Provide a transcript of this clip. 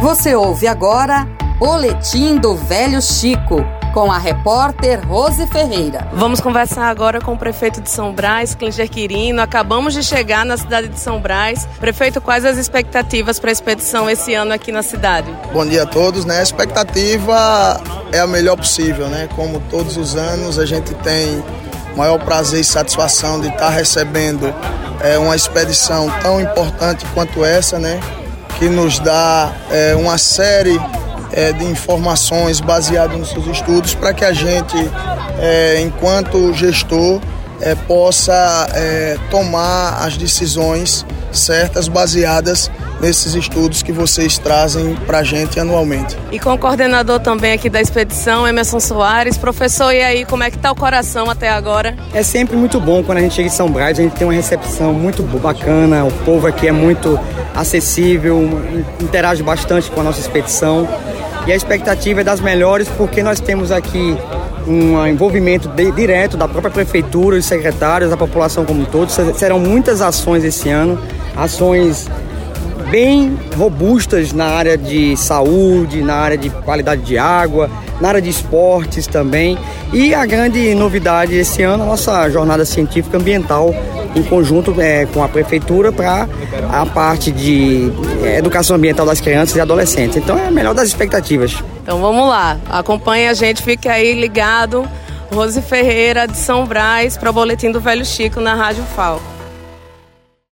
Você ouve agora Boletim do Velho Chico com a repórter Rose Ferreira. Vamos conversar agora com o prefeito de São Brás, Klinger Quirino. Acabamos de chegar na cidade de São Brás. Prefeito, quais as expectativas para a expedição esse ano aqui na cidade? Bom dia a todos, né? A expectativa é a melhor possível, né? Como todos os anos, a gente tem maior prazer e satisfação de estar recebendo é, uma expedição tão importante quanto essa, né? Que nos dá é, uma série é, de informações baseadas nos seus estudos para que a gente, é, enquanto gestor, é, possa é, tomar as decisões certas baseadas nesses estudos que vocês trazem para a gente anualmente. E com o coordenador também aqui da expedição, Emerson Soares. Professor, e aí, como é que está o coração até agora? É sempre muito bom quando a gente chega em São Brás, a gente tem uma recepção muito bacana, o povo aqui é muito acessível, interage bastante com a nossa expedição e a expectativa é das melhores porque nós temos aqui um envolvimento de, direto da própria prefeitura, os secretários, da população como um todo. Serão muitas ações esse ano, ações bem robustas na área de saúde, na área de qualidade de água, na área de esportes também. E a grande novidade esse ano, a nossa jornada científica ambiental em conjunto é, com a prefeitura para a parte de é, educação ambiental das crianças e adolescentes. Então é a melhor das expectativas. Então vamos lá, acompanhe a gente, fique aí ligado. Rose Ferreira de São Brás para o Boletim do Velho Chico na Rádio Falco.